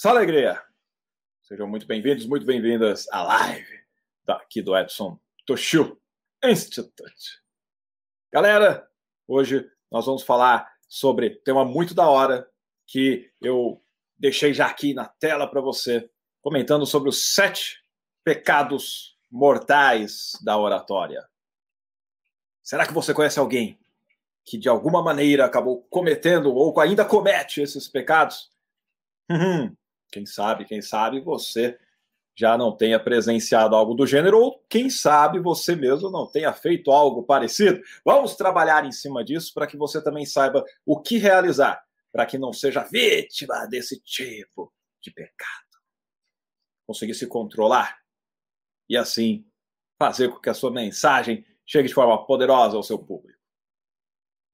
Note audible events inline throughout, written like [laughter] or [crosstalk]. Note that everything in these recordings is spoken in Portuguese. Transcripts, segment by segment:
Só alegria! Sejam muito bem-vindos, muito bem-vindas à live daqui do Edson Toshio Institute. Galera, hoje nós vamos falar sobre tema muito da hora que eu deixei já aqui na tela para você, comentando sobre os sete pecados mortais da oratória. Será que você conhece alguém que de alguma maneira acabou cometendo ou ainda comete esses pecados? Hum, quem sabe, quem sabe você já não tenha presenciado algo do gênero, ou quem sabe você mesmo não tenha feito algo parecido. Vamos trabalhar em cima disso para que você também saiba o que realizar, para que não seja vítima desse tipo de pecado. Conseguir se controlar e assim fazer com que a sua mensagem chegue de forma poderosa ao seu público.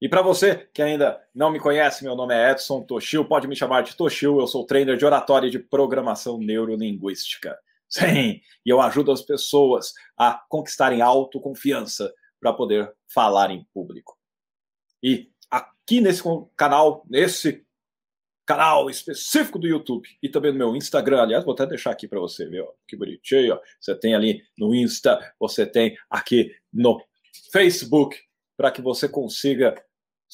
E para você que ainda não me conhece, meu nome é Edson Toshio, pode me chamar de Toshio, eu sou trainer de oratória e de programação neurolinguística. Sim, e eu ajudo as pessoas a conquistarem autoconfiança para poder falar em público. E aqui nesse canal, nesse canal específico do YouTube e também no meu Instagram, aliás, vou até deixar aqui para você ver, ó, que bonitinho, ó. Você tem ali no Insta, você tem aqui no Facebook, para que você consiga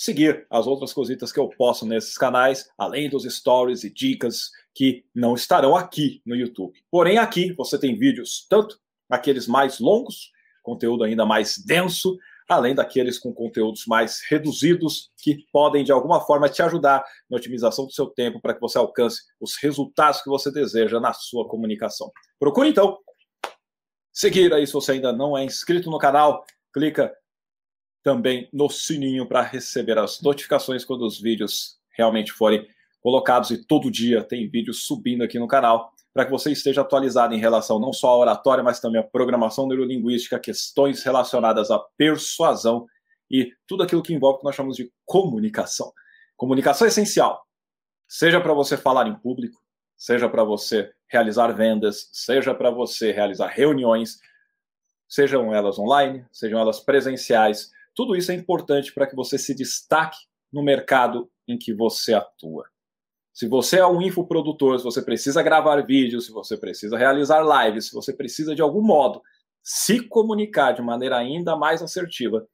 seguir as outras cositas que eu posto nesses canais, além dos stories e dicas que não estarão aqui no YouTube. Porém, aqui você tem vídeos, tanto aqueles mais longos, conteúdo ainda mais denso, além daqueles com conteúdos mais reduzidos, que podem de alguma forma te ajudar na otimização do seu tempo para que você alcance os resultados que você deseja na sua comunicação. Procure então seguir aí se você ainda não é inscrito no canal, clica também no sininho para receber as notificações quando os vídeos realmente forem colocados. E todo dia tem vídeo subindo aqui no canal para que você esteja atualizado em relação não só à oratória, mas também à programação neurolinguística, questões relacionadas à persuasão e tudo aquilo que envolve o que nós chamamos de comunicação. Comunicação é essencial, seja para você falar em público, seja para você realizar vendas, seja para você realizar reuniões, sejam elas online, sejam elas presenciais, tudo isso é importante para que você se destaque no mercado em que você atua. Se você é um infoprodutor, se você precisa gravar vídeos, se você precisa realizar lives, se você precisa de algum modo se comunicar de maneira ainda mais assertiva,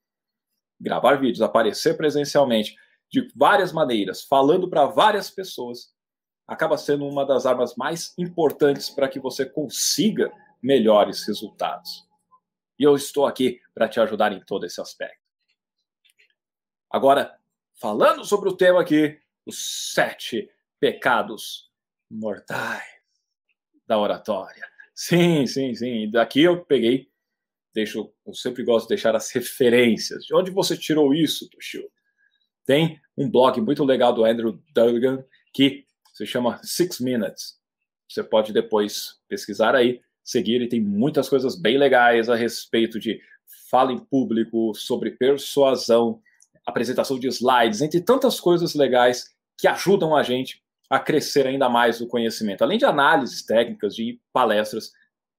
gravar vídeos, aparecer presencialmente de várias maneiras, falando para várias pessoas, acaba sendo uma das armas mais importantes para que você consiga melhores resultados. E eu estou aqui para te ajudar em todo esse aspecto. Agora, falando sobre o tema aqui, os sete pecados mortais da oratória. Sim, sim, sim. Daqui eu peguei, deixo, eu sempre gosto de deixar as referências. De onde você tirou isso, Toshio? Tem um blog muito legal do Andrew Duggan que se chama Six Minutes. Você pode depois pesquisar aí, seguir, e tem muitas coisas bem legais a respeito de fala em público, sobre persuasão, apresentação de slides, entre tantas coisas legais que ajudam a gente a crescer ainda mais o conhecimento, além de análises técnicas, de palestras,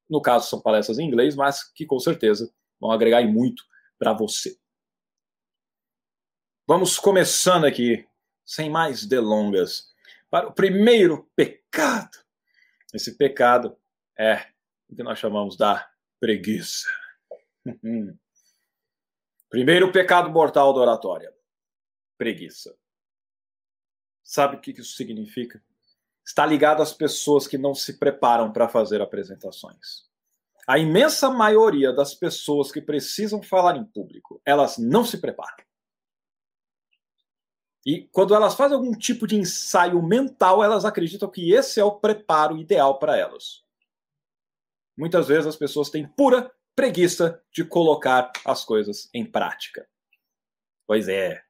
no caso são palestras em inglês, mas que com certeza vão agregar muito para você. Vamos começando aqui, sem mais delongas, para o primeiro pecado. Esse pecado é o que nós chamamos da preguiça. [laughs] Primeiro pecado mortal da oratória: preguiça. Sabe o que isso significa? Está ligado às pessoas que não se preparam para fazer apresentações. A imensa maioria das pessoas que precisam falar em público, elas não se preparam. E quando elas fazem algum tipo de ensaio mental, elas acreditam que esse é o preparo ideal para elas. Muitas vezes as pessoas têm pura preguiça de colocar as coisas em prática. Pois é.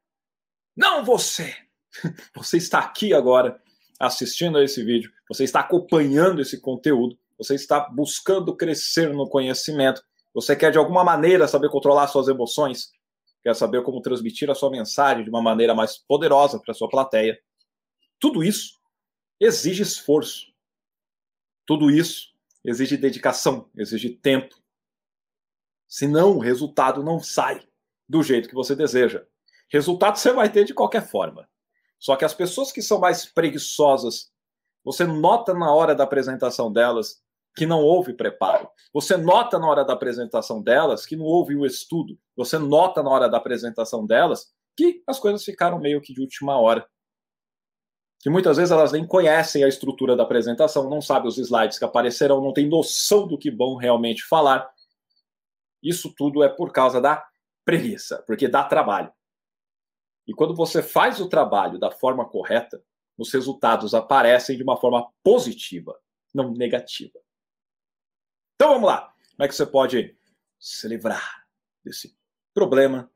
Não você! [laughs] Você está aqui agora assistindo a esse vídeo, você está acompanhando esse conteúdo, você está buscando crescer no conhecimento, você quer de alguma maneira saber controlar suas emoções, quer saber como transmitir a sua mensagem de uma maneira mais poderosa para a sua plateia. Tudo isso exige esforço. Tudo isso exige dedicação, exige tempo, Senão, o resultado não sai do jeito que você deseja. Resultado você vai ter de qualquer forma. Só que as pessoas que são mais preguiçosas, Você nota na hora da apresentação delas que não houve preparo. Você nota na hora da apresentação delas que não houve o estudo. Você nota na hora da apresentação delas que as coisas ficaram meio que de última hora. Que muitas vezes elas nem conhecem a estrutura da apresentação, não sabem os slides que aparecerão, não têm noção do que vão realmente falar. Isso tudo é por causa da preguiça, porque dá trabalho. E quando você faz o trabalho da forma correta, os resultados aparecem de uma forma positiva, não negativa. Então vamos lá. Como é que você pode se livrar desse problema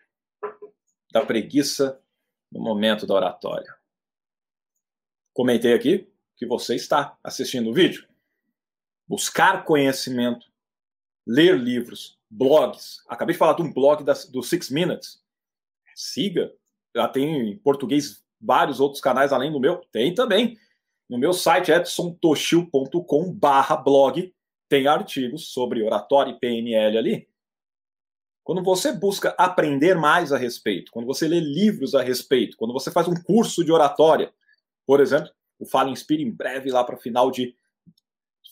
da preguiça no momento da oratória? Comentei aqui que você está assistindo o vídeo. Buscar conhecimento, ler livros, blogs. Acabei de falar de um blog das, do Six Minutes. Siga. Já tem em português vários outros canais além do meu. Tem também. No meu site edsontoshio.com blog tem artigos sobre oratória e PNL ali. Quando você busca aprender mais a respeito, quando você lê livros a respeito, quando você faz um curso de oratória, por exemplo, o Fala Inspira em breve lá para final de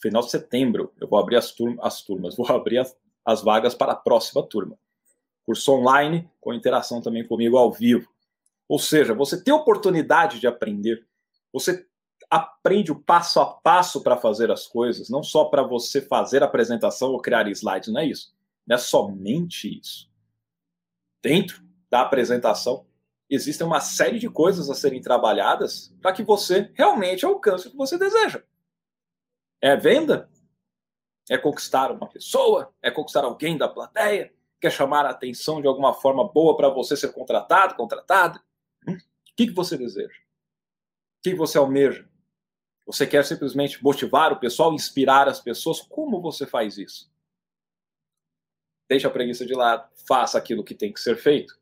final de setembro, eu vou abrir as, as turmas, vou abrir as, as vagas para a próxima turma. Curso online com interação também comigo ao vivo. Ou seja, você tem oportunidade de aprender, você aprende o passo a passo para fazer as coisas, não só para você fazer a apresentação ou criar slides, não é isso. Não é somente isso. Dentro da apresentação, existem uma série de coisas a serem trabalhadas para que você realmente alcance o que você deseja. É venda? É conquistar uma pessoa? É conquistar alguém da plateia? Quer chamar a atenção de alguma forma boa para você ser contratado, contratada? Hum? O que, que você deseja? O que, você almeja? Você quer simplesmente motivar o pessoal, inspirar as pessoas? Como você faz isso? Deixa a preguiça de lado, faça aquilo que tem que ser feito.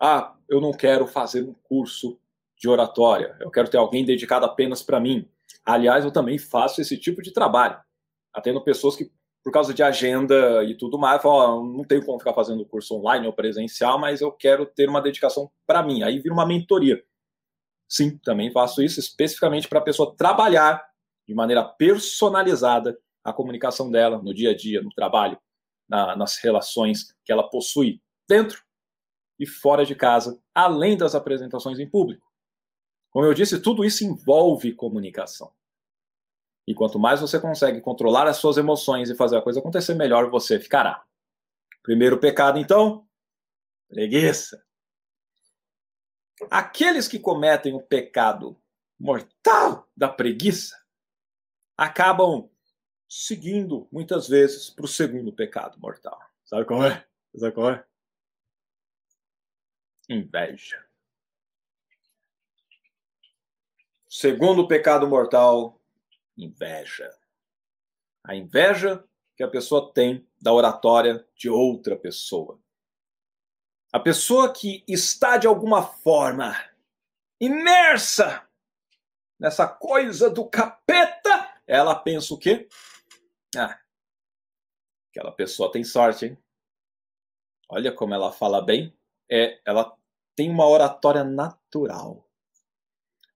Ah, eu não quero fazer um curso de oratória, eu quero ter alguém dedicado apenas para mim. Aliás, eu também faço esse tipo de trabalho. Atendo pessoas que, por causa de agenda e tudo mais, falam, não tenho como ficar fazendo curso online ou presencial, mas eu quero ter uma dedicação para mim. Aí vira uma mentoria. Sim, também faço isso especificamente para a pessoa trabalhar de maneira personalizada a comunicação dela no dia a dia, no trabalho, na, nas relações que ela possui dentro e fora de casa, além das apresentações em público. Como eu disse, tudo isso envolve comunicação. E quanto mais você consegue controlar as suas emoções e fazer a coisa acontecer, melhor você ficará. Primeiro pecado, então, preguiça. Aqueles que cometem o pecado mortal da preguiça acabam seguindo muitas vezes para o segundo pecado mortal. Sabe qual é? Sabe qual é? Inveja. Segundo pecado mortal, inveja. A inveja que a pessoa tem da oratória de outra pessoa. A pessoa que está de alguma forma imersa nessa coisa do capeta, ela pensa o quê? Ah, aquela pessoa tem sorte, hein? Olha como ela fala bem. É, ela tem uma oratória natural.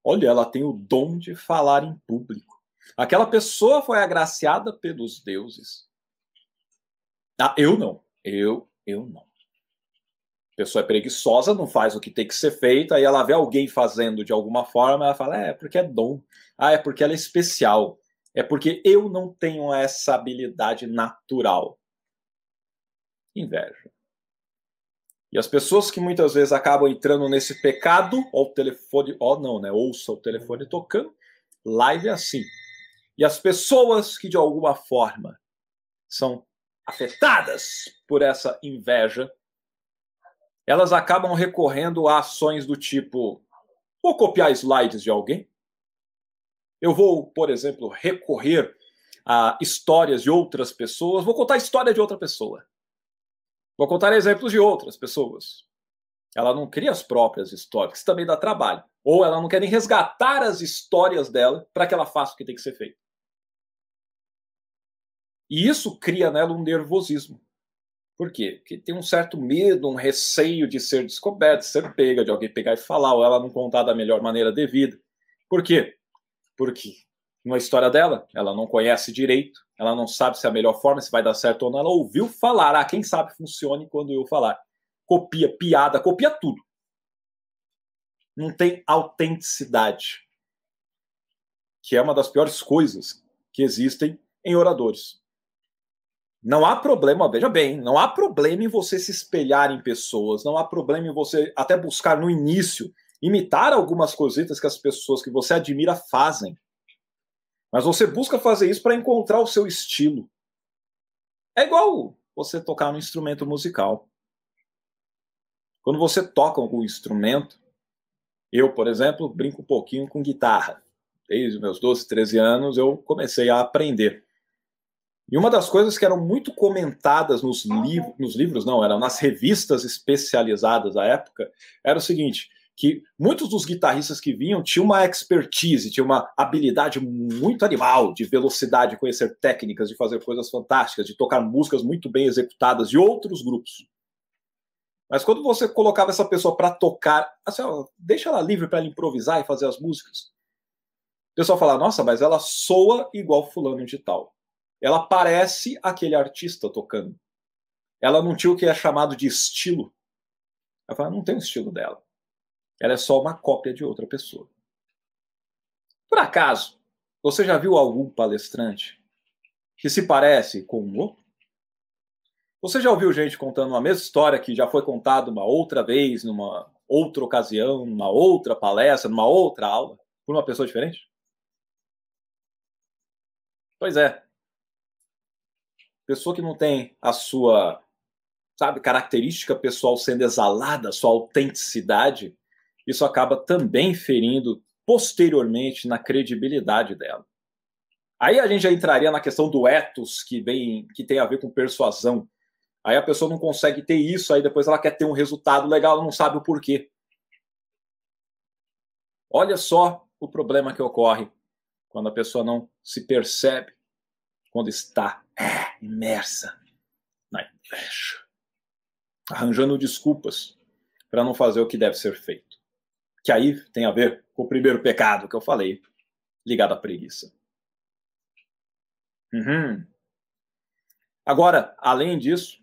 Olha, ela tem o dom de falar em público. Aquela pessoa foi agraciada pelos deuses. Ah, eu não. Eu, eu não pessoa é preguiçosa, não faz o que tem que ser feito, aí ela vê alguém fazendo de alguma forma, ela fala: é porque é dom. Ah, é porque ela é especial. É porque eu não tenho essa habilidade natural. Inveja. E as pessoas que muitas vezes acabam entrando nesse pecado, ó, o telefone, ó, não, né? Ouça o telefone tocando, live é assim. E as pessoas que de alguma forma são afetadas por essa inveja, elas acabam recorrendo a ações do tipo: vou copiar slides de alguém? Eu vou, por exemplo, recorrer a histórias de outras pessoas, vou contar a história de outra pessoa. Vou contar exemplos de outras pessoas. Ela não cria as próprias histórias, isso também dá trabalho. Ou ela não quer nem resgatar as histórias dela para que ela faça o que tem que ser feito. E isso cria nela um nervosismo. Por quê? Porque tem um certo medo, um receio de ser descoberto, ser pega, de alguém pegar e falar, ou ela não contar da melhor maneira devida. Por quê? Porque uma história dela, ela não conhece direito, ela não sabe se é a melhor forma, se vai dar certo ou não. Ela ouviu falar, ah, quem sabe funcione quando eu falar. Copia piada, copia tudo. Não tem autenticidade, que é uma das piores coisas que existem em oradores. Não há problema, veja bem, não há problema em você se espelhar em pessoas, não há problema em você até buscar no início imitar algumas coisitas que as pessoas que você admira fazem. Mas você busca fazer isso para encontrar o seu estilo. É igual você tocar um instrumento musical. Quando você toca algum instrumento, eu, por exemplo, brinco um pouquinho com guitarra. Desde meus 12, 13 anos eu comecei a aprender. E uma das coisas que eram muito comentadas nos, liv nos livros, não, eram nas revistas especializadas da época, era o seguinte: que muitos dos guitarristas que vinham tinham uma expertise, tinham uma habilidade muito animal de velocidade, de conhecer técnicas, de fazer coisas fantásticas, de tocar músicas muito bem executadas de outros grupos. Mas quando você colocava essa pessoa para tocar, assim, ó, deixa ela livre para ela improvisar e fazer as músicas. O pessoal fala, nossa, mas ela soa igual fulano de tal. Ela parece aquele artista tocando. Ela não tinha o que é chamado de estilo. Ela fala, não tem o estilo dela. Ela é só uma cópia de outra pessoa. Por acaso, você já viu algum palestrante que se parece com um outro? Você já ouviu gente contando uma mesma história que já foi contada uma outra vez, numa outra ocasião, numa outra palestra, numa outra aula, por uma pessoa diferente? Pois é. Pessoa que não tem a sua, sabe, característica pessoal sendo exalada, a sua autenticidade, isso acaba também ferindo posteriormente na credibilidade dela. Aí a gente já entraria na questão do ethos, que, vem, que tem a ver com persuasão. Aí a pessoa não consegue ter isso, aí depois ela quer ter um resultado legal, não sabe o porquê. Olha só o problema que ocorre quando a pessoa não se percebe, quando está é, imersa na inveja, arranjando desculpas para não fazer o que deve ser feito que aí tem a ver com o primeiro pecado que eu falei, ligado à preguiça. Uhum. Agora, além disso,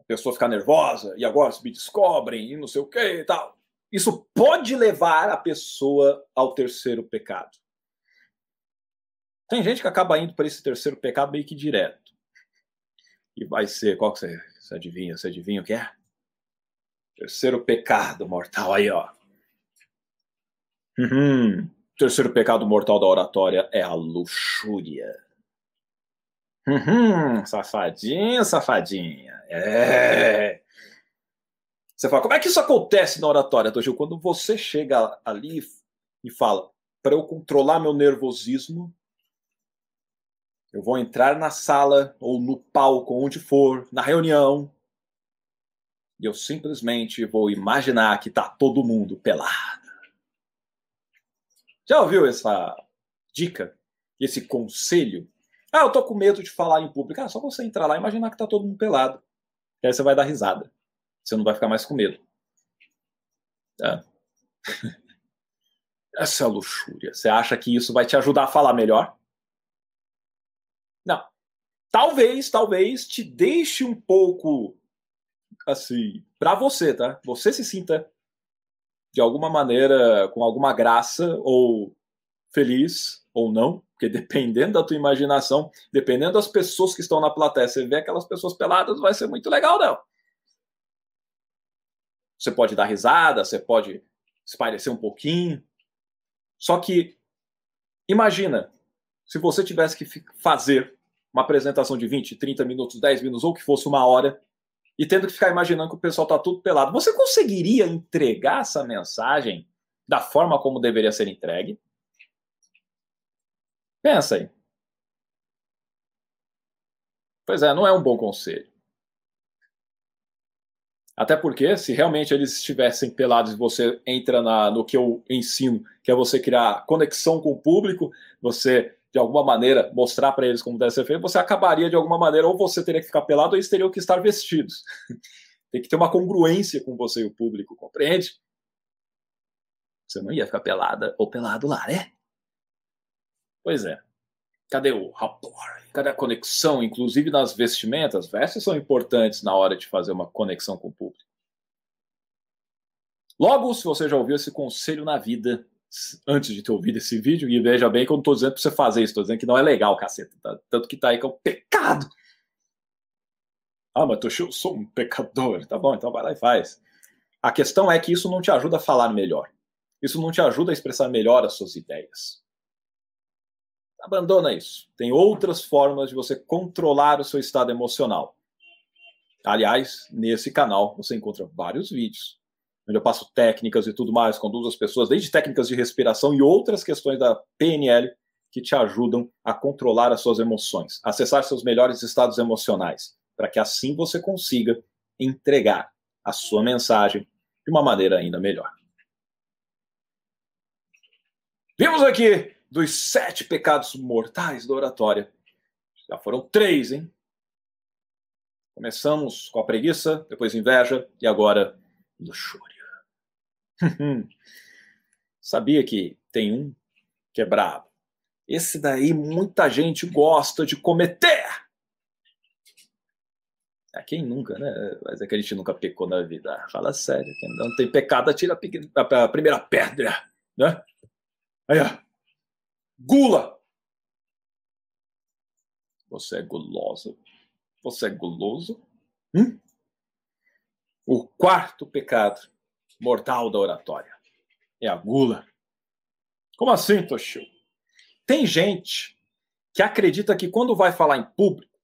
a pessoa ficar nervosa e agora se me descobrem e não sei o que e tal. Isso pode levar a pessoa ao terceiro pecado. Tem gente que acaba indo para esse terceiro pecado meio que direto. E vai ser, qual que você, você adivinha? Você adivinha o que é? Terceiro pecado mortal aí, ó. Uhum. Terceiro pecado mortal da oratória é a luxúria. Uhum. Safadinha, safadinha. É. Você fala, como é que isso acontece na oratória, Gil? Quando você chega ali e fala, para eu controlar meu nervosismo, eu vou entrar na sala ou no palco, onde for, na reunião, e eu simplesmente vou imaginar que tá todo mundo pelado. Já ouviu essa dica? Esse conselho? Ah, eu tô com medo de falar em público. Ah, só você entrar lá e imaginar que tá todo mundo pelado. E aí você vai dar risada. Você não vai ficar mais com medo. É. [laughs] Essa é a luxúria. Você acha que isso vai te ajudar a falar melhor? Talvez, talvez te deixe um pouco assim, para você, tá? Você se sinta de alguma maneira, com alguma graça, ou feliz, ou não, porque [laughs] dependendo da tua imaginação, dependendo das pessoas que estão na plateia, você vê aquelas pessoas peladas, vai ser muito legal, não. Você pode dar risada, você pode espairecer um pouquinho. Só que, imagina, se você tivesse que fazer uma apresentação de 20, 30 minutos, 10 minutos, ou que fosse uma hora, e tendo que ficar imaginando que o pessoal está tudo pelado. Você conseguiria entregar essa mensagem da forma como deveria ser entregue? Pensa aí. Pois é, não é um bom conselho. Até porque, se realmente eles estivessem pelados e você entra na, no que eu ensino, que é você criar conexão com o público, você de alguma maneira, mostrar para eles como deve ser feito, você acabaria de alguma maneira, ou você teria que ficar pelado, ou eles teriam que estar vestidos. [laughs] Tem que ter uma congruência com você e o público, compreende? Você não ia ficar pelada ou pelado lá, né? Pois é. Cadê o rapport? Cadê a conexão? Inclusive nas vestimentas. Vestes são importantes na hora de fazer uma conexão com o público. Logo, se você já ouviu esse conselho na vida, antes de ter ouvido esse vídeo, e veja bem que eu não estou dizendo para você fazer isso, estou dizendo que não é legal, caceta. Tá? Tanto que tá aí que é um pecado. Ah, mas eu sou um pecador. Tá bom, então vai lá e faz. A questão é que isso não te ajuda a falar melhor. Isso não te ajuda a expressar melhor as suas ideias. Abandona isso. Tem outras formas de você controlar o seu estado emocional. Aliás, nesse canal você encontra vários vídeos onde eu passo técnicas e tudo mais, conduzo as pessoas, desde técnicas de respiração e outras questões da PNL que te ajudam a controlar as suas emoções, acessar seus melhores estados emocionais, para que assim você consiga entregar a sua mensagem de uma maneira ainda melhor. Vimos aqui dos sete pecados mortais da oratória. Já foram três, hein? Começamos com a preguiça, depois inveja e agora luxúria. [laughs] Sabia que tem um que é brabo. Esse daí muita gente gosta de cometer. É quem nunca, né? Mas é que a gente nunca pecou na vida. Fala sério, quem não tem pecado, atira a primeira pedra, né? Aí, ó. Gula. Você é guloso? Você é guloso? Hum? O quarto pecado mortal da oratória. É a gula. Como assim, Toshio? Tem gente que acredita que quando vai falar em público,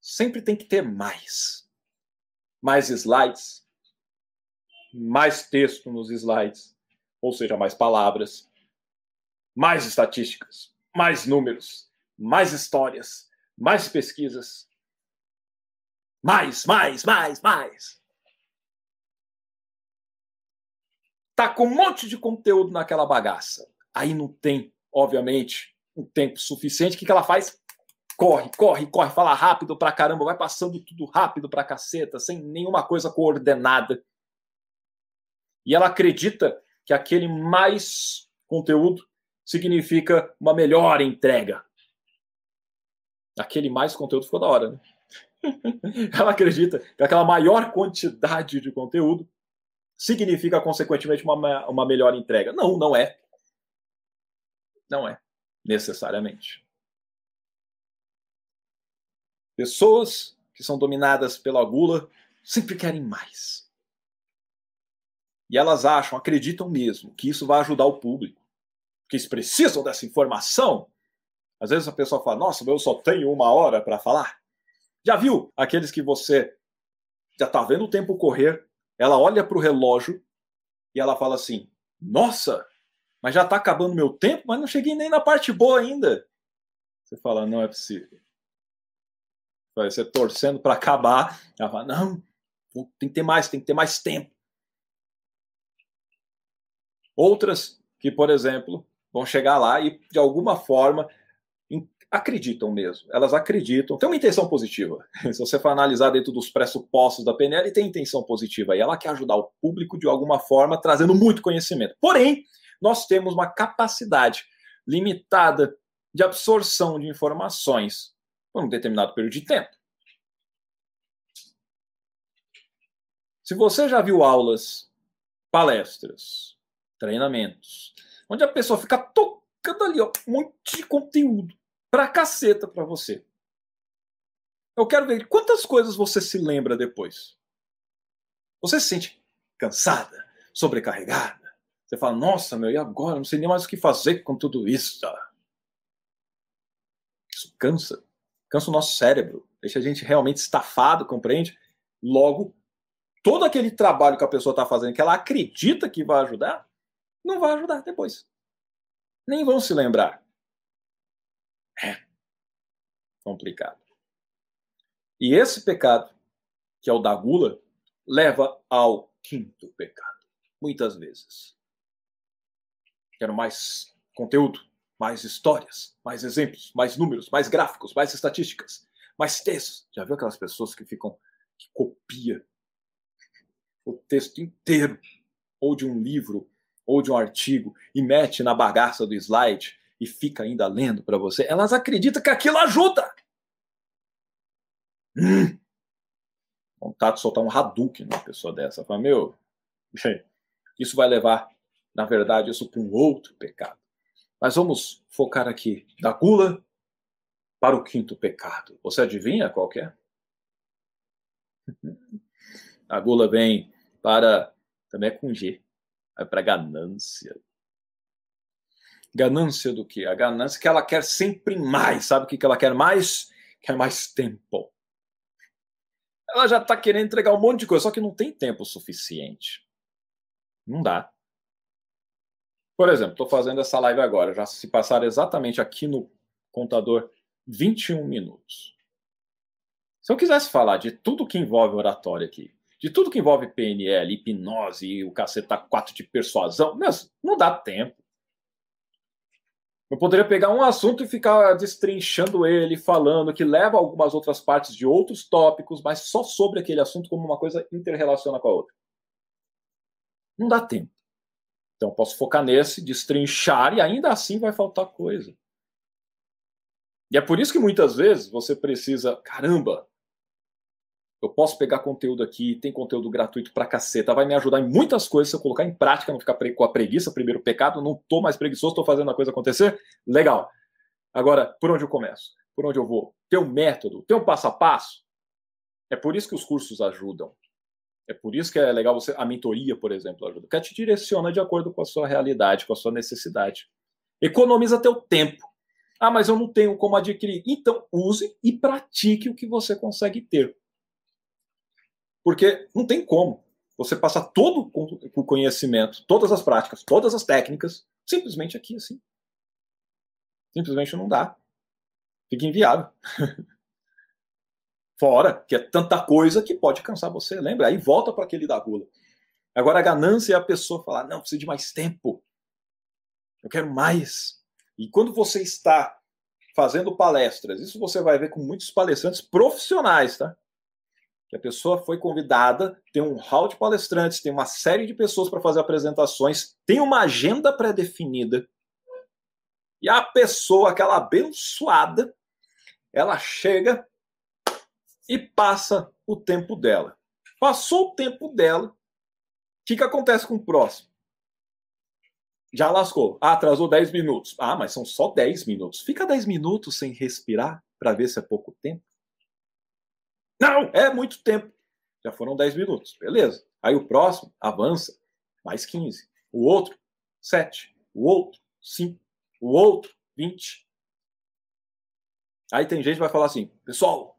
sempre tem que ter mais. Mais slides, mais texto nos slides, ou seja, mais palavras, mais estatísticas, mais números, mais histórias, mais pesquisas. Mais, mais, mais, mais. Tá com um monte de conteúdo naquela bagaça. Aí não tem, obviamente, um tempo suficiente. O que, que ela faz? Corre, corre, corre, fala rápido pra caramba, vai passando tudo rápido pra caceta, sem nenhuma coisa coordenada. E ela acredita que aquele mais conteúdo significa uma melhor entrega. Aquele mais conteúdo ficou da hora, né? [laughs] ela acredita que aquela maior quantidade de conteúdo significa, consequentemente, uma, uma melhor entrega. Não, não é. Não é, necessariamente. Pessoas que são dominadas pela gula sempre querem mais. E elas acham, acreditam mesmo, que isso vai ajudar o público. Que eles precisam dessa informação. Às vezes a pessoa fala, nossa, eu só tenho uma hora para falar. Já viu aqueles que você já está vendo o tempo correr ela olha para o relógio e ela fala assim: Nossa, mas já está acabando meu tempo, mas não cheguei nem na parte boa ainda. Você fala: Não é possível. Vai ser torcendo para acabar. Ela fala: Não, tem que ter mais, tem que ter mais tempo. Outras que, por exemplo, vão chegar lá e de alguma forma acreditam mesmo. Elas acreditam. Tem uma intenção positiva. [laughs] Se você for analisar dentro dos pressupostos da PNL, tem intenção positiva. E ela quer ajudar o público de alguma forma, trazendo muito conhecimento. Porém, nós temos uma capacidade limitada de absorção de informações por um determinado período de tempo. Se você já viu aulas, palestras, treinamentos, onde a pessoa fica tocando ali, ó, um monte de conteúdo pra caceta pra você. Eu quero ver quantas coisas você se lembra depois. Você se sente cansada, sobrecarregada. Você fala, nossa, meu, e agora? Não sei nem mais o que fazer com tudo isso. Isso cansa. Cansa o nosso cérebro. Deixa a gente realmente estafado, compreende? Logo, todo aquele trabalho que a pessoa está fazendo, que ela acredita que vai ajudar, não vai ajudar depois. Nem vão se lembrar. É complicado. E esse pecado, que é o da gula, leva ao quinto pecado. Muitas vezes. Quero mais conteúdo, mais histórias, mais exemplos, mais números, mais gráficos, mais estatísticas, mais textos. Já viu aquelas pessoas que ficam que copia o texto inteiro ou de um livro ou de um artigo e mete na bagaça do slide e fica ainda lendo para você, elas acreditam que aquilo ajuda. Hum. Vontade de soltar um Hadouken numa pessoa dessa. Fala, meu, isso vai levar, na verdade, isso para um outro pecado. Mas vamos focar aqui da gula para o quinto pecado. Você adivinha qual é? [laughs] A gula vem para também é com G, vai para ganância. Ganância do que? A ganância que ela quer sempre mais. Sabe o que ela quer mais? Quer mais tempo. Ela já está querendo entregar um monte de coisa, só que não tem tempo suficiente. Não dá. Por exemplo, estou fazendo essa live agora, já se passar exatamente aqui no contador 21 minutos. Se eu quisesse falar de tudo que envolve oratória aqui, de tudo que envolve PNL, hipnose, o caceta 4 de persuasão, mas não dá tempo. Eu poderia pegar um assunto e ficar destrinchando ele, falando que leva algumas outras partes de outros tópicos, mas só sobre aquele assunto como uma coisa interrelaciona com a outra. Não dá tempo. Então posso focar nesse, destrinchar e ainda assim vai faltar coisa. E é por isso que muitas vezes você precisa, caramba, eu posso pegar conteúdo aqui, tem conteúdo gratuito pra caceta, vai me ajudar em muitas coisas se eu colocar em prática, não ficar com a preguiça, primeiro pecado, não tô mais preguiçoso, tô fazendo a coisa acontecer. Legal. Agora, por onde eu começo? Por onde eu vou? Tem um método, tem um passo a passo. É por isso que os cursos ajudam. É por isso que é legal você. A mentoria, por exemplo, ajuda. Porque te direciona de acordo com a sua realidade, com a sua necessidade. Economiza teu tempo. Ah, mas eu não tenho como adquirir. Então, use e pratique o que você consegue ter. Porque não tem como você passar todo o conhecimento, todas as práticas, todas as técnicas, simplesmente aqui assim. Simplesmente não dá. Fica inviável. [laughs] Fora que é tanta coisa que pode cansar você, lembra? Aí volta para aquele da gula. Agora a ganância é a pessoa falar: não, preciso de mais tempo. Eu quero mais. E quando você está fazendo palestras, isso você vai ver com muitos palestrantes profissionais, tá? Que a pessoa foi convidada, tem um hall de palestrantes, tem uma série de pessoas para fazer apresentações, tem uma agenda pré-definida. E a pessoa, aquela abençoada, ela chega e passa o tempo dela. Passou o tempo dela, o que, que acontece com o próximo? Já lascou. Ah, atrasou 10 minutos. Ah, mas são só 10 minutos. Fica 10 minutos sem respirar para ver se é pouco tempo. Não, é muito tempo. Já foram 10 minutos, beleza. Aí o próximo avança, mais 15. O outro, 7. O outro, 5. O outro, 20. Aí tem gente que vai falar assim, pessoal,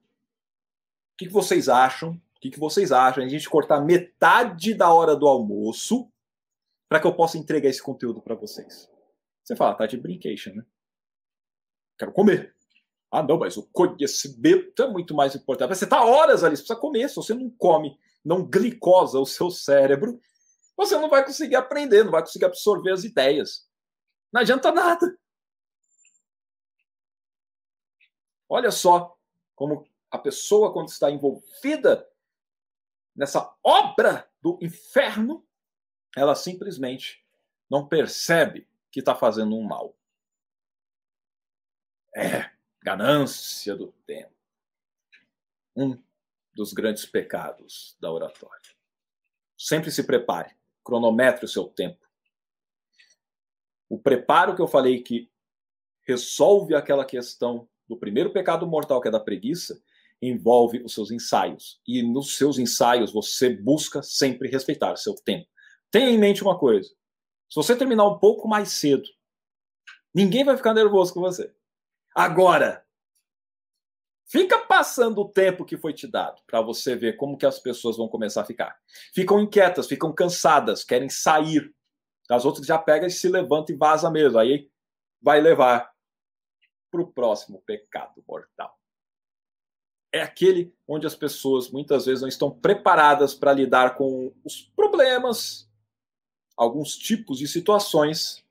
o que, que vocês acham? O que, que vocês acham? A gente cortar metade da hora do almoço para que eu possa entregar esse conteúdo para vocês. Você fala, tá de brincation, né? Quero comer. Ah, não, mas o conhecimento é muito mais importante. Você está horas ali, você precisa comer. Se você não come, não glicosa o seu cérebro, você não vai conseguir aprender, não vai conseguir absorver as ideias. Não adianta nada. Olha só como a pessoa, quando está envolvida nessa obra do inferno, ela simplesmente não percebe que está fazendo um mal. É, ganância do tempo. Um dos grandes pecados da oratória. Sempre se prepare, cronometre o seu tempo. O preparo que eu falei que resolve aquela questão do primeiro pecado mortal, que é da preguiça, envolve os seus ensaios. E nos seus ensaios você busca sempre respeitar seu tempo. Tenha em mente uma coisa: se você terminar um pouco mais cedo, ninguém vai ficar nervoso com você. Agora, fica passando o tempo que foi te dado para você ver como que as pessoas vão começar a ficar. Ficam inquietas, ficam cansadas, querem sair. As outras já pegam e se levantam e vaza mesmo. Aí vai levar para o próximo pecado mortal. É aquele onde as pessoas muitas vezes não estão preparadas para lidar com os problemas, alguns tipos de situações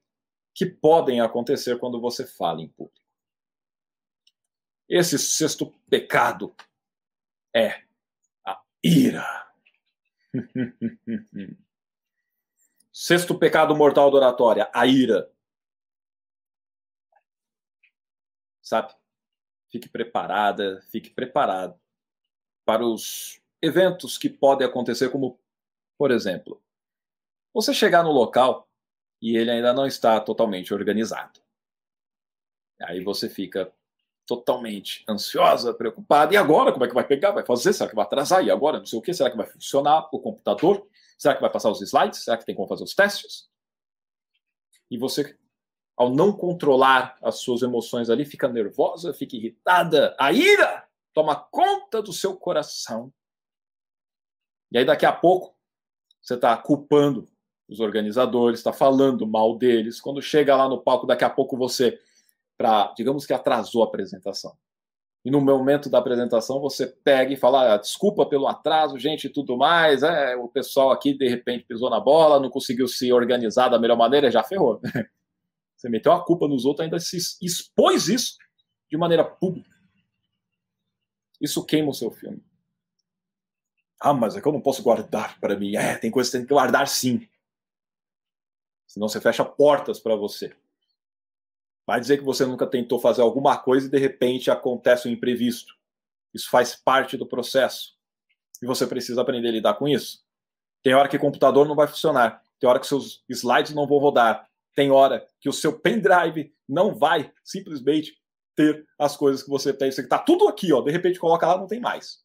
que podem acontecer quando você fala em público. Esse sexto pecado é a ira. [laughs] sexto pecado mortal da oratória, a ira. sabe? Fique preparada, fique preparado para os eventos que podem acontecer, como, por exemplo, você chegar no local e ele ainda não está totalmente organizado. Aí você fica totalmente ansiosa, preocupada. E agora, como é que vai pegar? Vai fazer? Será que vai atrasar? E agora, não sei o que? Será que vai funcionar o computador? Será que vai passar os slides? Será que tem como fazer os testes? E você, ao não controlar as suas emoções ali, fica nervosa, fica irritada. A ira toma conta do seu coração. E aí, daqui a pouco, você está culpando os organizadores, está falando mal deles. Quando chega lá no palco, daqui a pouco você, pra, digamos que atrasou a apresentação. E no momento da apresentação você pega e fala: ah, desculpa pelo atraso, gente, e tudo mais. É, o pessoal aqui de repente pisou na bola, não conseguiu se organizar da melhor maneira, já ferrou. [laughs] Você meteu a culpa nos outros, ainda se expôs isso de maneira pública. Isso queima o seu filme. Ah, mas é que eu não posso guardar para mim. É, tem coisa que tem que guardar sim. Senão você fecha portas para você. Vai dizer que você nunca tentou fazer alguma coisa e de repente acontece um imprevisto. Isso faz parte do processo. E você precisa aprender a lidar com isso. Tem hora que o computador não vai funcionar. Tem hora que seus slides não vão rodar. Tem hora que o seu pendrive não vai simplesmente ter as coisas que você tem. Você está tudo aqui, ó. De repente coloca lá, não tem mais.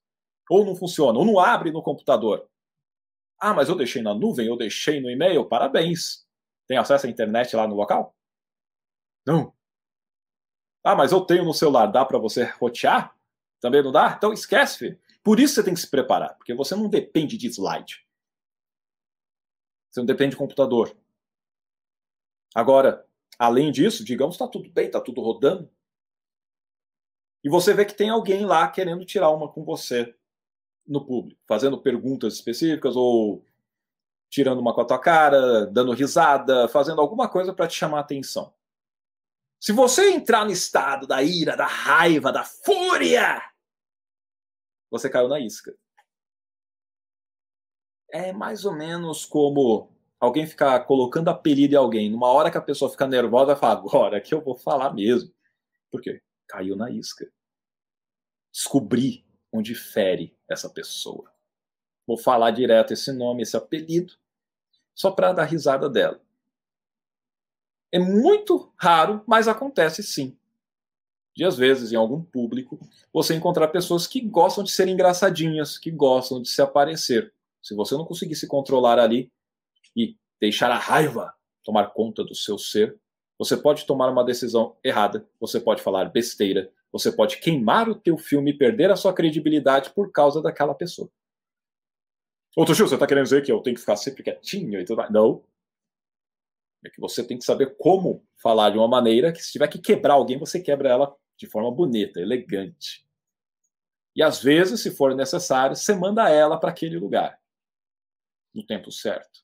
Ou não funciona, ou não abre no computador. Ah, mas eu deixei na nuvem, eu deixei no e-mail. Parabéns. Tem acesso à internet lá no local? Não. Ah, mas eu tenho no celular, dá para você rotear? Também não dá? Então esquece, filho. Por isso você tem que se preparar, porque você não depende de slide. Você não depende de computador. Agora, além disso, digamos, está tudo bem, está tudo rodando. E você vê que tem alguém lá querendo tirar uma com você no público, fazendo perguntas específicas ou tirando uma com a tua cara, dando risada, fazendo alguma coisa para te chamar a atenção. Se você entrar no estado da ira, da raiva, da fúria, você caiu na isca. É mais ou menos como alguém ficar colocando apelido em alguém. Numa hora que a pessoa fica nervosa, fala, agora que eu vou falar mesmo. Por quê? Caiu na isca. Descobri onde fere essa pessoa. Vou falar direto esse nome, esse apelido, só para dar risada dela. É muito raro, mas acontece sim. De às vezes, em algum público, você encontrar pessoas que gostam de ser engraçadinhas, que gostam de se aparecer. Se você não conseguir se controlar ali e deixar a raiva tomar conta do seu ser, você pode tomar uma decisão errada, você pode falar besteira, você pode queimar o teu filme e perder a sua credibilidade por causa daquela pessoa. Ô, Tuxu, você está querendo dizer que eu tenho que ficar sempre quietinho e tudo mais? Não, é que você tem que saber como falar de uma maneira que, se tiver que quebrar alguém, você quebra ela de forma bonita, elegante. E às vezes, se for necessário, você manda ela para aquele lugar no tempo certo.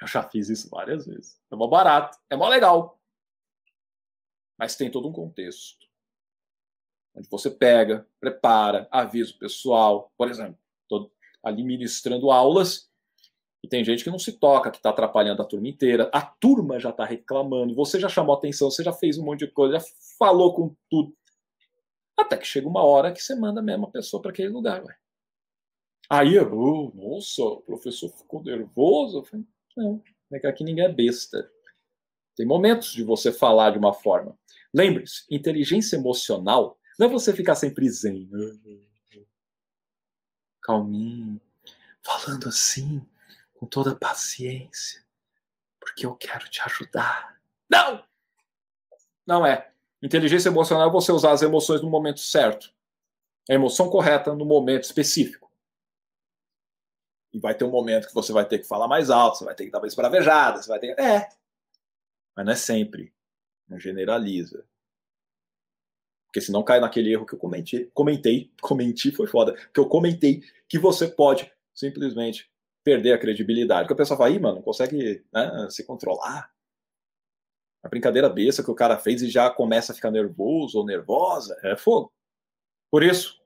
Eu já fiz isso várias vezes. É mó barato, é mó legal. Mas tem todo um contexto. Onde você pega, prepara, avisa o pessoal. Por exemplo, estou ali ministrando aulas e tem gente que não se toca, que está atrapalhando a turma inteira. A turma já está reclamando. Você já chamou atenção, você já fez um monte de coisa, já falou com tudo. Até que chega uma hora que você manda a mesma pessoa para aquele lugar. Ué. Aí, oh, nossa, o professor ficou nervoso. Falei, não, é que aqui ninguém é besta. Tem momentos de você falar de uma forma. Lembre-se, inteligência emocional não é você ficar sempre zen. Calminho, falando assim com toda paciência, porque eu quero te ajudar. Não! Não é. Inteligência emocional é você usar as emoções no momento certo. A emoção correta no momento específico. E vai ter um momento que você vai ter que falar mais alto, você vai ter que dar uma esbravejada, você vai ter que... É. Mas não é sempre. Não generaliza. Porque senão cai naquele erro que eu comentei, [laughs] comentei, comentei foi foda, que eu comentei que você pode simplesmente perder a credibilidade. Porque a pessoa fala, ih, mano, não consegue né, se controlar. A brincadeira besta que o cara fez e já começa a ficar nervoso ou nervosa, é fogo. Por isso,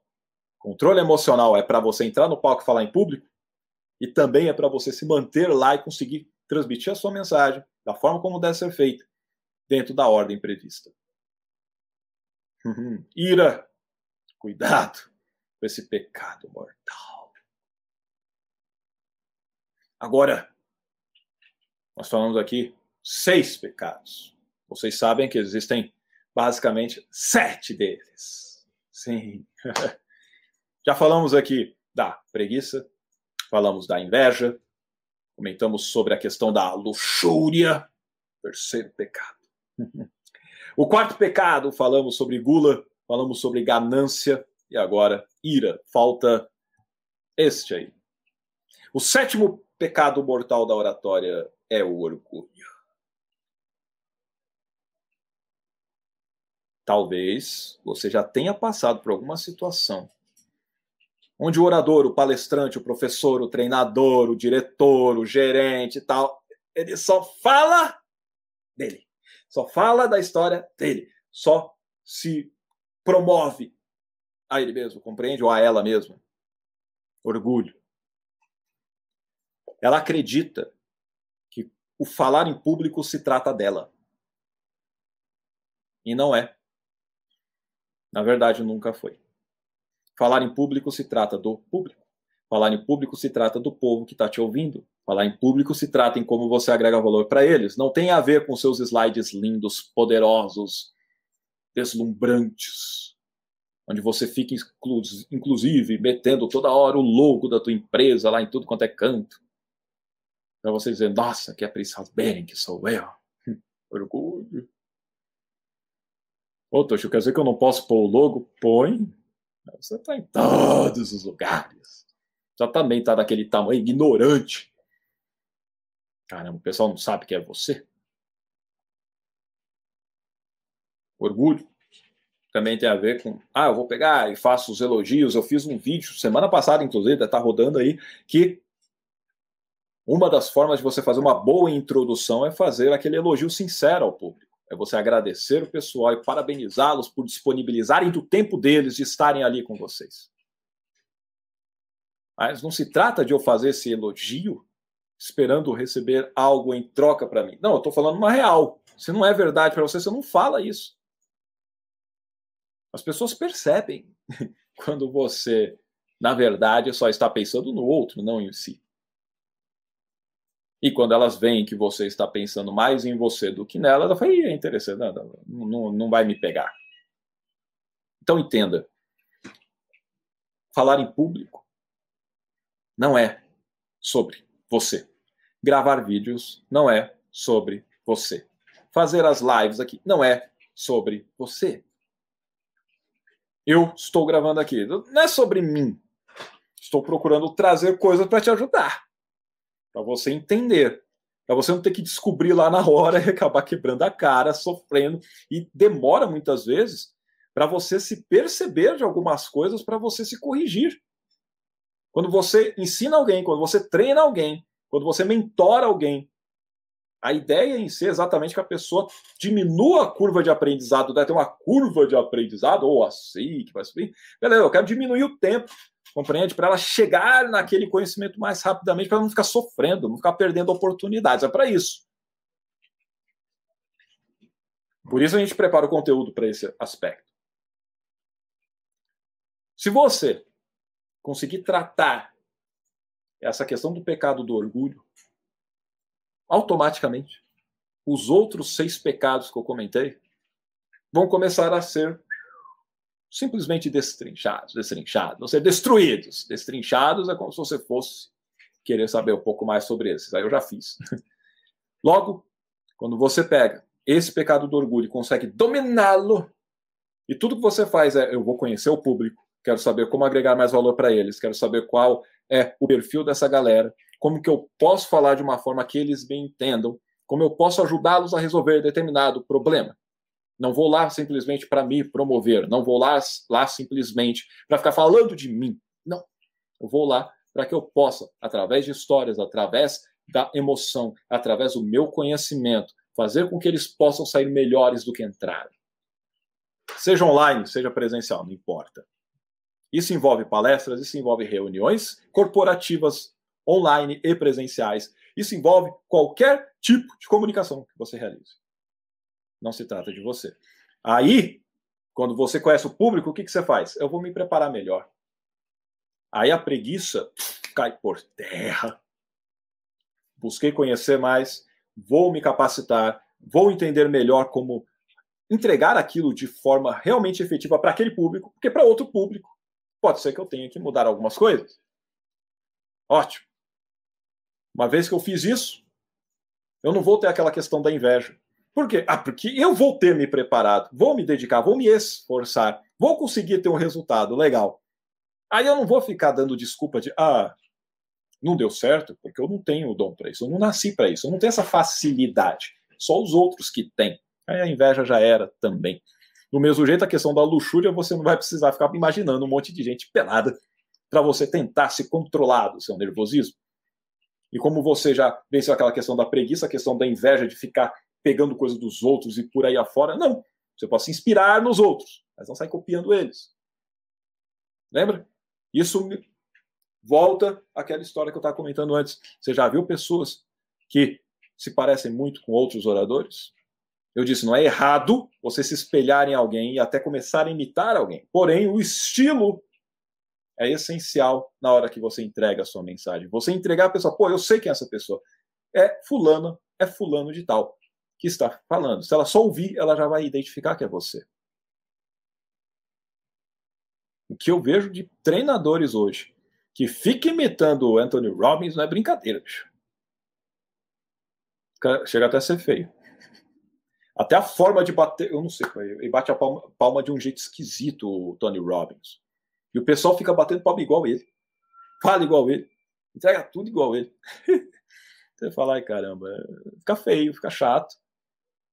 controle emocional é para você entrar no palco e falar em público e também é para você se manter lá e conseguir transmitir a sua mensagem da forma como deve ser feita, dentro da ordem prevista. Uhum. Ira, cuidado com esse pecado mortal. Agora, nós falamos aqui seis pecados. Vocês sabem que existem basicamente sete deles. Sim. [laughs] Já falamos aqui da preguiça, falamos da inveja, comentamos sobre a questão da luxúria, terceiro pecado. [laughs] O quarto pecado, falamos sobre gula, falamos sobre ganância e agora ira. Falta este aí. O sétimo pecado mortal da oratória é o orgulho. Talvez você já tenha passado por alguma situação onde o orador, o palestrante, o professor, o treinador, o diretor, o gerente e tal, ele só fala dele. Só fala da história dele. Só se promove a ele mesmo, compreende? Ou a ela mesma. Orgulho. Ela acredita que o falar em público se trata dela. E não é. Na verdade, nunca foi. Falar em público se trata do público. Falar em público se trata do povo que está te ouvindo. Falar em público se trata em como você agrega valor para eles. Não tem a ver com seus slides lindos, poderosos, deslumbrantes, onde você fica inclusive metendo toda hora o logo da tua empresa lá em tudo quanto é canto. Para você dizer, nossa, que é Prince bem que sou eu. Orgulho. Ô, Tocho, quer dizer que eu não posso pôr o logo? Põe. Você está em todos os lugares. Já também está daquele tamanho ignorante. Caramba, o pessoal não sabe que é você. Orgulho também tem a ver com, ah, eu vou pegar e faço os elogios. Eu fiz um vídeo semana passada, inclusive, está rodando aí, que uma das formas de você fazer uma boa introdução é fazer aquele elogio sincero ao público. É você agradecer o pessoal e parabenizá-los por disponibilizarem do tempo deles de estarem ali com vocês. Mas não se trata de eu fazer esse elogio esperando receber algo em troca para mim. Não, eu estou falando uma real. Se não é verdade para você, você não fala isso. As pessoas percebem [laughs] quando você, na verdade, só está pensando no outro, não em si. E quando elas veem que você está pensando mais em você do que nela, ela fala, é interessante, não, não, não vai me pegar. Então entenda. Falar em público não é sobre você. Gravar vídeos não é sobre você. Fazer as lives aqui não é sobre você. Eu estou gravando aqui. Não é sobre mim. Estou procurando trazer coisas para te ajudar para você entender, para você não ter que descobrir lá na hora e [laughs] acabar quebrando a cara, sofrendo e demora muitas vezes para você se perceber de algumas coisas para você se corrigir. Quando você ensina alguém, quando você treina alguém, quando você mentora alguém, a ideia em si é exatamente que a pessoa diminua a curva de aprendizado, deve ter uma curva de aprendizado, ou assim, que vai subir. Beleza, eu quero diminuir o tempo compreende? Para ela chegar naquele conhecimento mais rapidamente, para não ficar sofrendo, não ficar perdendo oportunidades. É para isso. Por isso a gente prepara o conteúdo para esse aspecto. Se você conseguir tratar essa questão do pecado do orgulho, automaticamente os outros seis pecados que eu comentei vão começar a ser simplesmente destrinchados, destrinchados, vão ser destruídos. Destrinchados é como se você fosse querer saber um pouco mais sobre esses. Aí eu já fiz. [laughs] Logo, quando você pega esse pecado do orgulho e consegue dominá-lo, e tudo que você faz é: eu vou conhecer o público, quero saber como agregar mais valor para eles, quero saber qual é o perfil dessa galera, como que eu posso falar de uma forma que eles me entendam, como eu posso ajudá-los a resolver determinado problema. Não vou lá simplesmente para me promover, não vou lá, lá simplesmente para ficar falando de mim. Não. Eu vou lá para que eu possa, através de histórias, através da emoção, através do meu conhecimento, fazer com que eles possam sair melhores do que entraram. Seja online, seja presencial, não importa. Isso envolve palestras, isso envolve reuniões corporativas online e presenciais. Isso envolve qualquer tipo de comunicação que você realize. Não se trata de você. Aí, Quando você conhece o público, o que, que você faz? Eu vou me preparar melhor. Aí a preguiça cai por terra. Busquei conhecer mais, vou me capacitar, vou entender melhor como entregar aquilo de forma realmente efetiva para aquele público, porque para outro público pode ser que eu tenha que mudar algumas coisas. Ótimo. Uma vez que eu fiz isso, eu não vou ter aquela questão da inveja. Por quê? Ah, porque eu vou ter me preparado, vou me dedicar, vou me esforçar, vou conseguir ter um resultado legal. Aí eu não vou ficar dando desculpa de, ah, não deu certo, porque eu não tenho o dom para isso, eu não nasci para isso, eu não tenho essa facilidade. Só os outros que têm. Aí a inveja já era também. Do mesmo jeito, a questão da luxúria, você não vai precisar ficar imaginando um monte de gente pelada para você tentar se controlar do seu nervosismo. E como você já venceu aquela questão da preguiça, a questão da inveja de ficar pegando coisas dos outros e por aí afora, não. Você pode se inspirar nos outros, mas não sair copiando eles. Lembra? Isso volta àquela história que eu estava comentando antes. Você já viu pessoas que se parecem muito com outros oradores? Eu disse, não é errado você se espelhar em alguém e até começar a imitar alguém. Porém, o estilo é essencial na hora que você entrega a sua mensagem. Você entregar a pessoa, pô, eu sei quem é essa pessoa. É fulano, é fulano de tal que está falando. Se ela só ouvir, ela já vai identificar que é você. O que eu vejo de treinadores hoje que fica imitando o Anthony Robbins não é brincadeira, bicho. Chega até a ser feio. Até a forma de bater, eu não sei, ele bate a palma, palma, de um jeito esquisito, o Tony Robbins. E o pessoal fica batendo palma igual ele. Fala igual ele. Entrega tudo igual ele. [laughs] Você fala, ai caramba, fica feio, fica chato.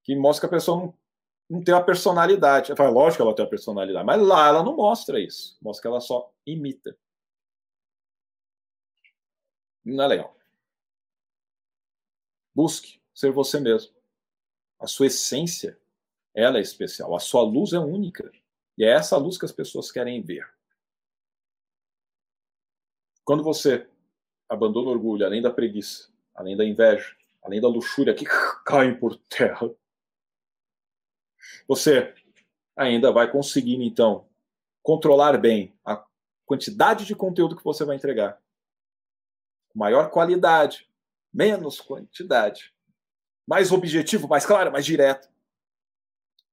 Que mostra que a pessoa não não tem uma personalidade. Falo, lógico que ela tem uma personalidade, mas lá ela não mostra isso. Mostra que ela só imita. Não é legal. Busque ser você mesmo. A sua essência, ela é especial. A sua luz é única. E é essa luz que as pessoas querem ver. Quando você abandona o orgulho, além da preguiça, além da inveja, além da luxúria que [laughs] caem por terra, você ainda vai conseguir, então, controlar bem a quantidade de conteúdo que você vai entregar. Maior qualidade, menos quantidade. Mais objetivo, mais claro, mais direto.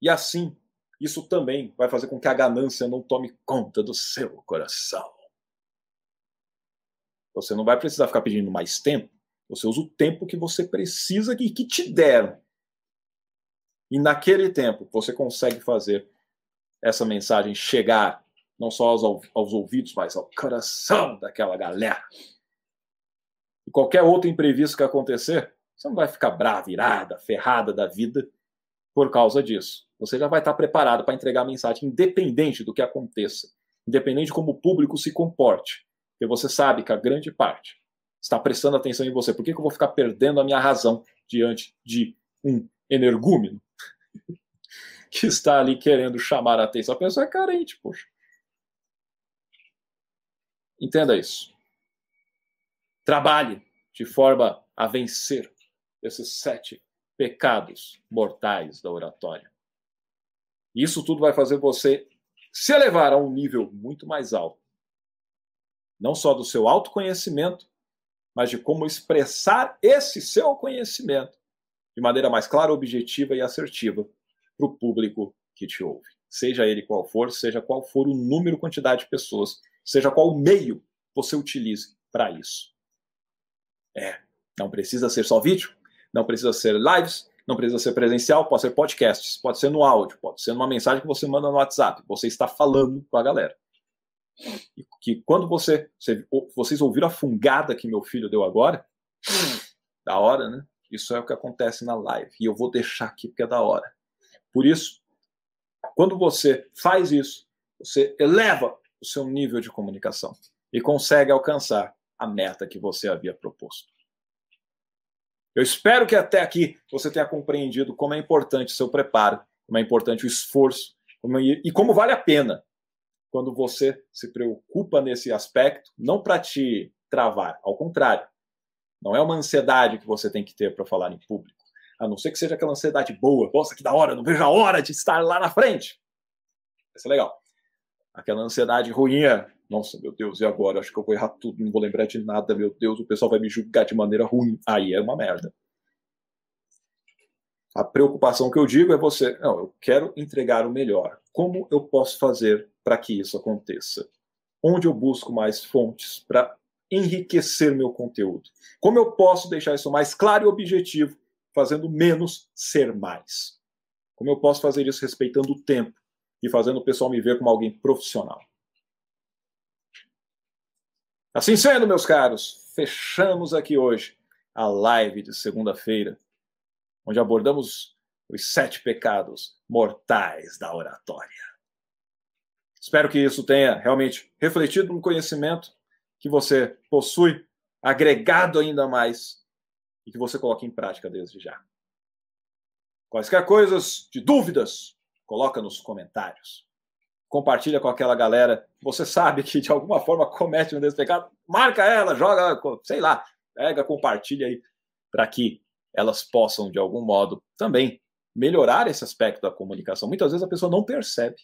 E assim, isso também vai fazer com que a ganância não tome conta do seu coração. Você não vai precisar ficar pedindo mais tempo. Você usa o tempo que você precisa e que te deram. E naquele tempo você consegue fazer essa mensagem chegar não só aos, aos ouvidos, mas ao coração daquela galera. E qualquer outro imprevisto que acontecer, você não vai ficar brava, irada, ferrada da vida por causa disso. Você já vai estar preparado para entregar a mensagem, independente do que aconteça, independente de como o público se comporte. Porque você sabe que a grande parte está prestando atenção em você. Por que, que eu vou ficar perdendo a minha razão diante de um energúmeno que está ali querendo chamar a atenção. A pessoa é carente, poxa. Entenda isso. Trabalhe de forma a vencer esses sete pecados mortais da oratória. Isso tudo vai fazer você se elevar a um nível muito mais alto. Não só do seu autoconhecimento, mas de como expressar esse seu conhecimento de maneira mais clara, objetiva e assertiva para o público que te ouve. Seja ele qual for, seja qual for o número, quantidade de pessoas, seja qual o meio você utilize para isso. É, não precisa ser só vídeo, não precisa ser lives, não precisa ser presencial, pode ser podcasts, pode ser no áudio, pode ser numa mensagem que você manda no WhatsApp. Você está falando com a galera. E que quando você, vocês ouviram a fungada que meu filho deu agora, da hora, né? Isso é o que acontece na live. E eu vou deixar aqui porque é da hora. Por isso, quando você faz isso, você eleva o seu nível de comunicação e consegue alcançar a meta que você havia proposto. Eu espero que até aqui você tenha compreendido como é importante o seu preparo, como é importante o esforço e como vale a pena quando você se preocupa nesse aspecto, não para te travar, ao contrário, não é uma ansiedade que você tem que ter para falar em público. A não ser que seja aquela ansiedade boa. Nossa, que da hora, não vejo a hora de estar lá na frente. Vai ser legal. Aquela ansiedade ruim é, nossa, meu Deus, e agora? Acho que eu vou errar tudo, não vou lembrar de nada, meu Deus, o pessoal vai me julgar de maneira ruim. Aí é uma merda. A preocupação que eu digo é você, não, eu quero entregar o melhor. Como eu posso fazer para que isso aconteça? Onde eu busco mais fontes para enriquecer meu conteúdo? Como eu posso deixar isso mais claro e objetivo, fazendo menos ser mais? Como eu posso fazer isso respeitando o tempo e fazendo o pessoal me ver como alguém profissional? Assim sendo, meus caros, fechamos aqui hoje a live de segunda-feira, onde abordamos os sete pecados mortais da oratória. Espero que isso tenha realmente refletido no conhecimento que você possui, agregado ainda mais e que você coloque em prática desde já. Quaisquer coisas de dúvidas, coloca nos comentários. Compartilha com aquela galera que você sabe que de alguma forma comete um desses pecados. Marca ela, joga, sei lá, pega, compartilha aí para que elas possam de algum modo também melhorar esse aspecto da comunicação. Muitas vezes a pessoa não percebe.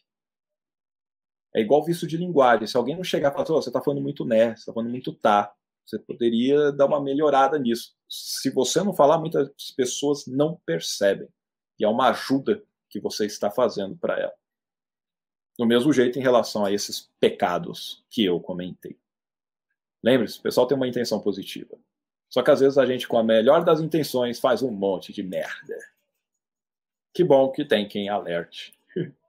É igual visto de linguagem. Se alguém não chegar e falar, oh, você está falando muito né, você está falando muito tá, você poderia dar uma melhorada nisso. Se você não falar, muitas pessoas não percebem. E é uma ajuda que você está fazendo para ela. Do mesmo jeito em relação a esses pecados que eu comentei. Lembre-se, o pessoal tem uma intenção positiva. Só que às vezes a gente, com a melhor das intenções, faz um monte de merda. Que bom que tem quem alerte. [laughs]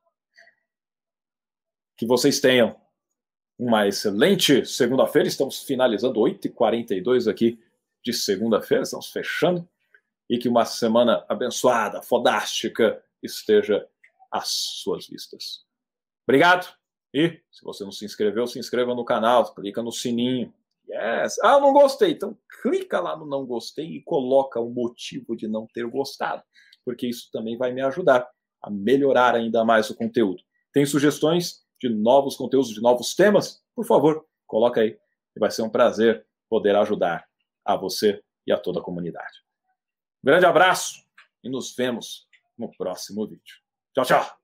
que vocês tenham uma excelente segunda-feira. Estamos finalizando 8h42 aqui de segunda-feira, estamos fechando. E que uma semana abençoada, fodástica, esteja às suas vistas. Obrigado. E se você não se inscreveu, se inscreva no canal, clica no sininho. Yes. Ah, não gostei. Então clica lá no não gostei e coloca o motivo de não ter gostado, porque isso também vai me ajudar a melhorar ainda mais o conteúdo. Tem sugestões? De novos conteúdos, de novos temas, por favor, coloca aí. E vai ser um prazer poder ajudar a você e a toda a comunidade. Um grande abraço e nos vemos no próximo vídeo. Tchau, tchau!